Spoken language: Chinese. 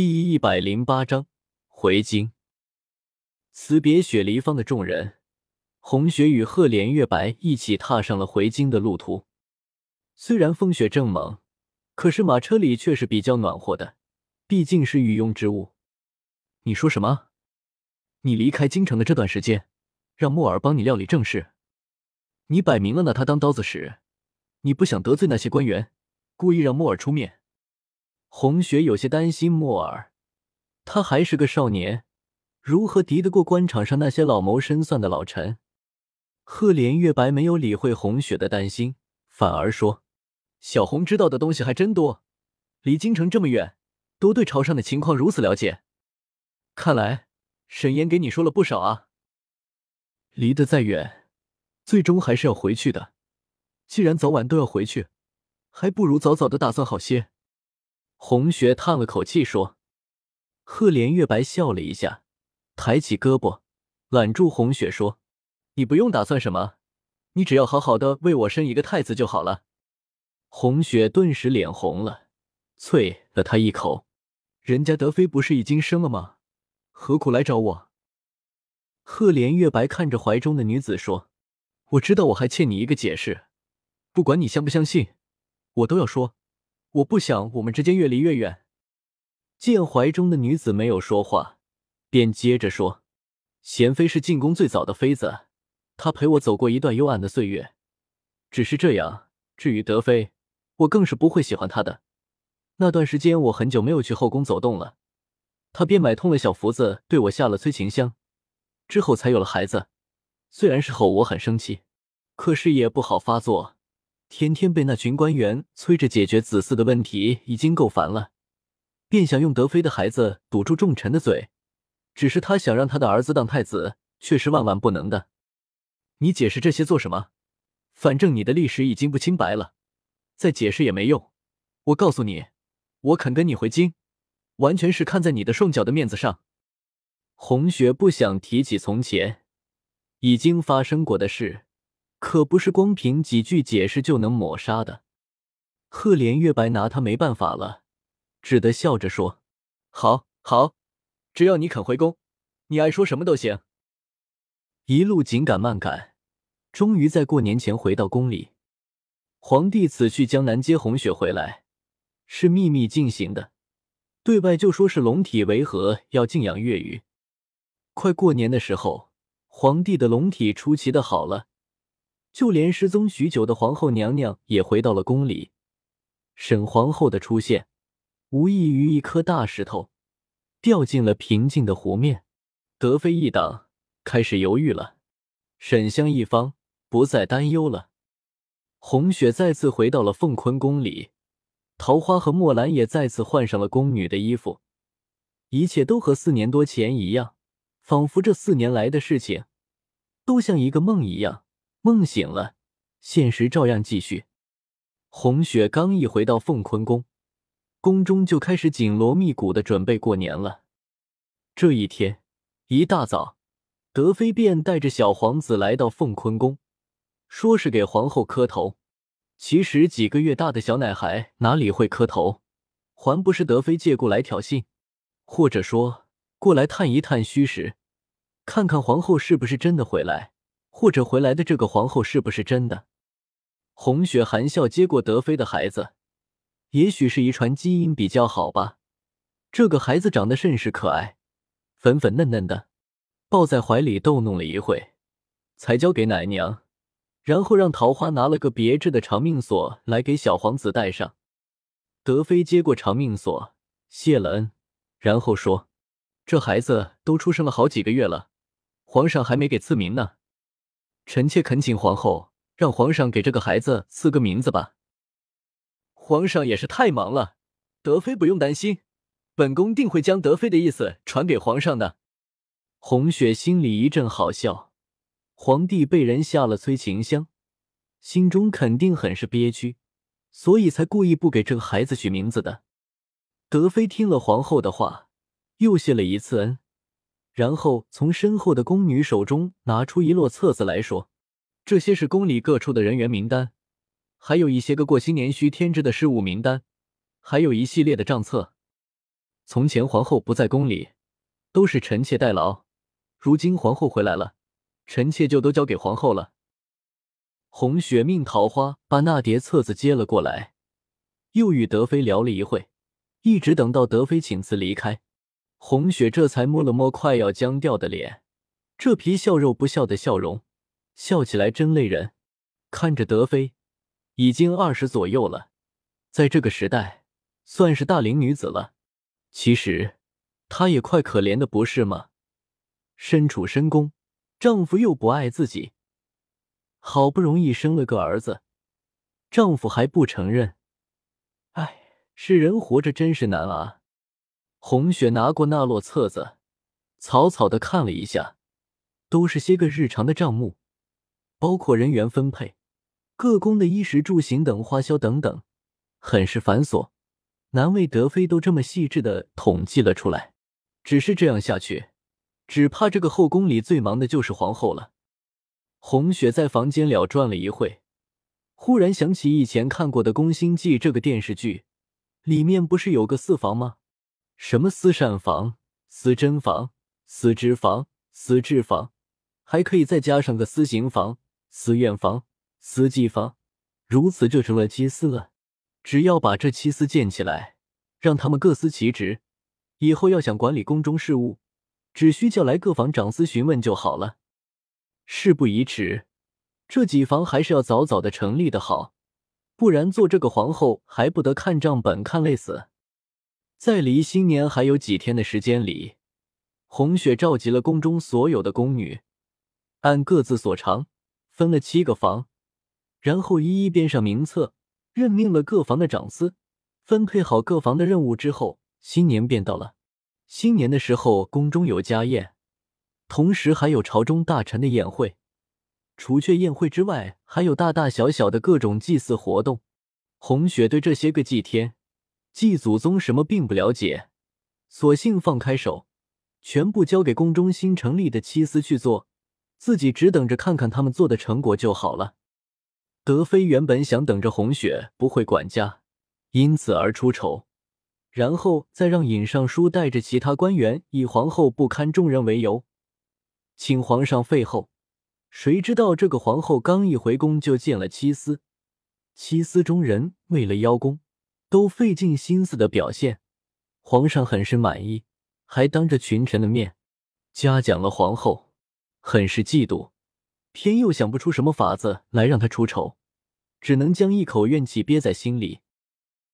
第一百零八章回京。辞别雪梨坊的众人，红雪与赫连月白一起踏上了回京的路途。虽然风雪正猛，可是马车里却是比较暖和的，毕竟是御用之物。你说什么？你离开京城的这段时间，让莫尔帮你料理政事，你摆明了拿他当刀子使。你不想得罪那些官员，故意让莫尔出面。红雪有些担心莫尔，他还是个少年，如何敌得过官场上那些老谋深算的老臣？赫连月白没有理会红雪的担心，反而说：“小红知道的东西还真多，离京城这么远，都对朝上的情况如此了解。看来沈岩给你说了不少啊。离得再远，最终还是要回去的。既然早晚都要回去，还不如早早的打算好些。”红雪叹了口气说：“赫连月白笑了一下，抬起胳膊揽住红雪说：‘你不用打算什么，你只要好好的为我生一个太子就好了。’”红雪顿时脸红了，啐了他一口：“人家德妃不是已经生了吗？何苦来找我？”赫连月白看着怀中的女子说：“我知道我还欠你一个解释，不管你相不相信，我都要说。”我不想我们之间越离越远。见怀中的女子没有说话，便接着说：“贤妃是进宫最早的妃子，她陪我走过一段幽暗的岁月。只是这样，至于德妃，我更是不会喜欢她的。那段时间我很久没有去后宫走动了，她便买通了小福子，对我下了催情香，之后才有了孩子。虽然事后我很生气，可是也不好发作。”天天被那群官员催着解决子嗣的问题，已经够烦了，便想用德妃的孩子堵住众臣的嘴。只是他想让他的儿子当太子，却是万万不能的。你解释这些做什么？反正你的历史已经不清白了，再解释也没用。我告诉你，我肯跟你回京，完全是看在你的双脚的面子上。红雪不想提起从前已经发生过的事。可不是光凭几句解释就能抹杀的。赫连月白拿他没办法了，只得笑着说：“好，好，只要你肯回宫，你爱说什么都行。”一路紧赶慢赶，终于在过年前回到宫里。皇帝此去江南接红雪回来，是秘密进行的，对外就说是龙体为和，要静养月余。快过年的时候，皇帝的龙体出奇的好了。就连失踪许久的皇后娘娘也回到了宫里。沈皇后的出现，无异于一颗大石头掉进了平静的湖面。德妃一党开始犹豫了，沈香一方不再担忧了。红雪再次回到了凤坤宫里，桃花和墨兰也再次换上了宫女的衣服，一切都和四年多前一样，仿佛这四年来的事情都像一个梦一样。梦醒了，现实照样继续。红雪刚一回到凤坤宫，宫中就开始紧锣密鼓的准备过年了。这一天一大早，德妃便带着小皇子来到凤坤宫，说是给皇后磕头。其实几个月大的小奶孩哪里会磕头，还不是德妃借故来挑衅，或者说过来探一探虚实，看看皇后是不是真的回来。或者回来的这个皇后是不是真的？红雪含笑接过德妃的孩子，也许是遗传基因比较好吧。这个孩子长得甚是可爱，粉粉嫩嫩的，抱在怀里逗弄了一会，才交给奶娘，然后让桃花拿了个别致的长命锁来给小皇子戴上。德妃接过长命锁，谢了恩，然后说：“这孩子都出生了好几个月了，皇上还没给赐名呢。”臣妾恳请皇后让皇上给这个孩子赐个名字吧。皇上也是太忙了，德妃不用担心，本宫定会将德妃的意思传给皇上的。红雪心里一阵好笑，皇帝被人下了催情香，心中肯定很是憋屈，所以才故意不给这个孩子取名字的。德妃听了皇后的话，又谢了一次恩。然后从身后的宫女手中拿出一摞册子来说：“这些是宫里各处的人员名单，还有一些个过新年需添置的事务名单，还有一系列的账册。”从前皇后不在宫里，都是臣妾代劳。如今皇后回来了，臣妾就都交给皇后了。红雪命桃花把那叠册子接了过来，又与德妃聊了一会，一直等到德妃请辞离开，红雪这才摸了摸快要僵掉的脸，这皮笑肉不笑的笑容，笑起来真累人。看着德妃，已经二十左右了，在这个时代算是大龄女子了。其实她也快可怜的，不是吗？身处深宫，丈夫又不爱自己，好不容易生了个儿子，丈夫还不承认。哎，是人活着真是难啊！红雪拿过那摞册子，草草的看了一下，都是些个日常的账目，包括人员分配。各宫的衣食住行等花销等等，很是繁琐，难为德妃都这么细致的统计了出来。只是这样下去，只怕这个后宫里最忙的就是皇后了。红雪在房间了转了一会，忽然想起以前看过的《宫心计》这个电视剧，里面不是有个四房吗？什么私膳房、私珍房、私织房、私制房，还可以再加上个私刑房、私院房。司机房，如此就成了七司了。只要把这七司建起来，让他们各司其职，以后要想管理宫中事务，只需叫来各房长司询问就好了。事不宜迟，这几房还是要早早的成立的好，不然做这个皇后还不得看账本看累死。在离新年还有几天的时间里，红雪召集了宫中所有的宫女，按各自所长分了七个房。然后一一编上名册，任命了各房的长司，分配好各房的任务之后，新年便到了。新年的时候，宫中有家宴，同时还有朝中大臣的宴会。除却宴会之外，还有大大小小的各种祭祀活动。红雪对这些个祭天、祭祖宗什么并不了解，索性放开手，全部交给宫中新成立的七司去做，自己只等着看看他们做的成果就好了。德妃原本想等着红雪不会管家，因此而出丑，然后再让尹尚书带着其他官员以皇后不堪重任为由，请皇上废后。谁知道这个皇后刚一回宫就见了七司，七司中人为了邀功，都费尽心思的表现，皇上很是满意，还当着群臣的面嘉奖了皇后，很是嫉妒。偏又想不出什么法子来让她出丑，只能将一口怨气憋在心里。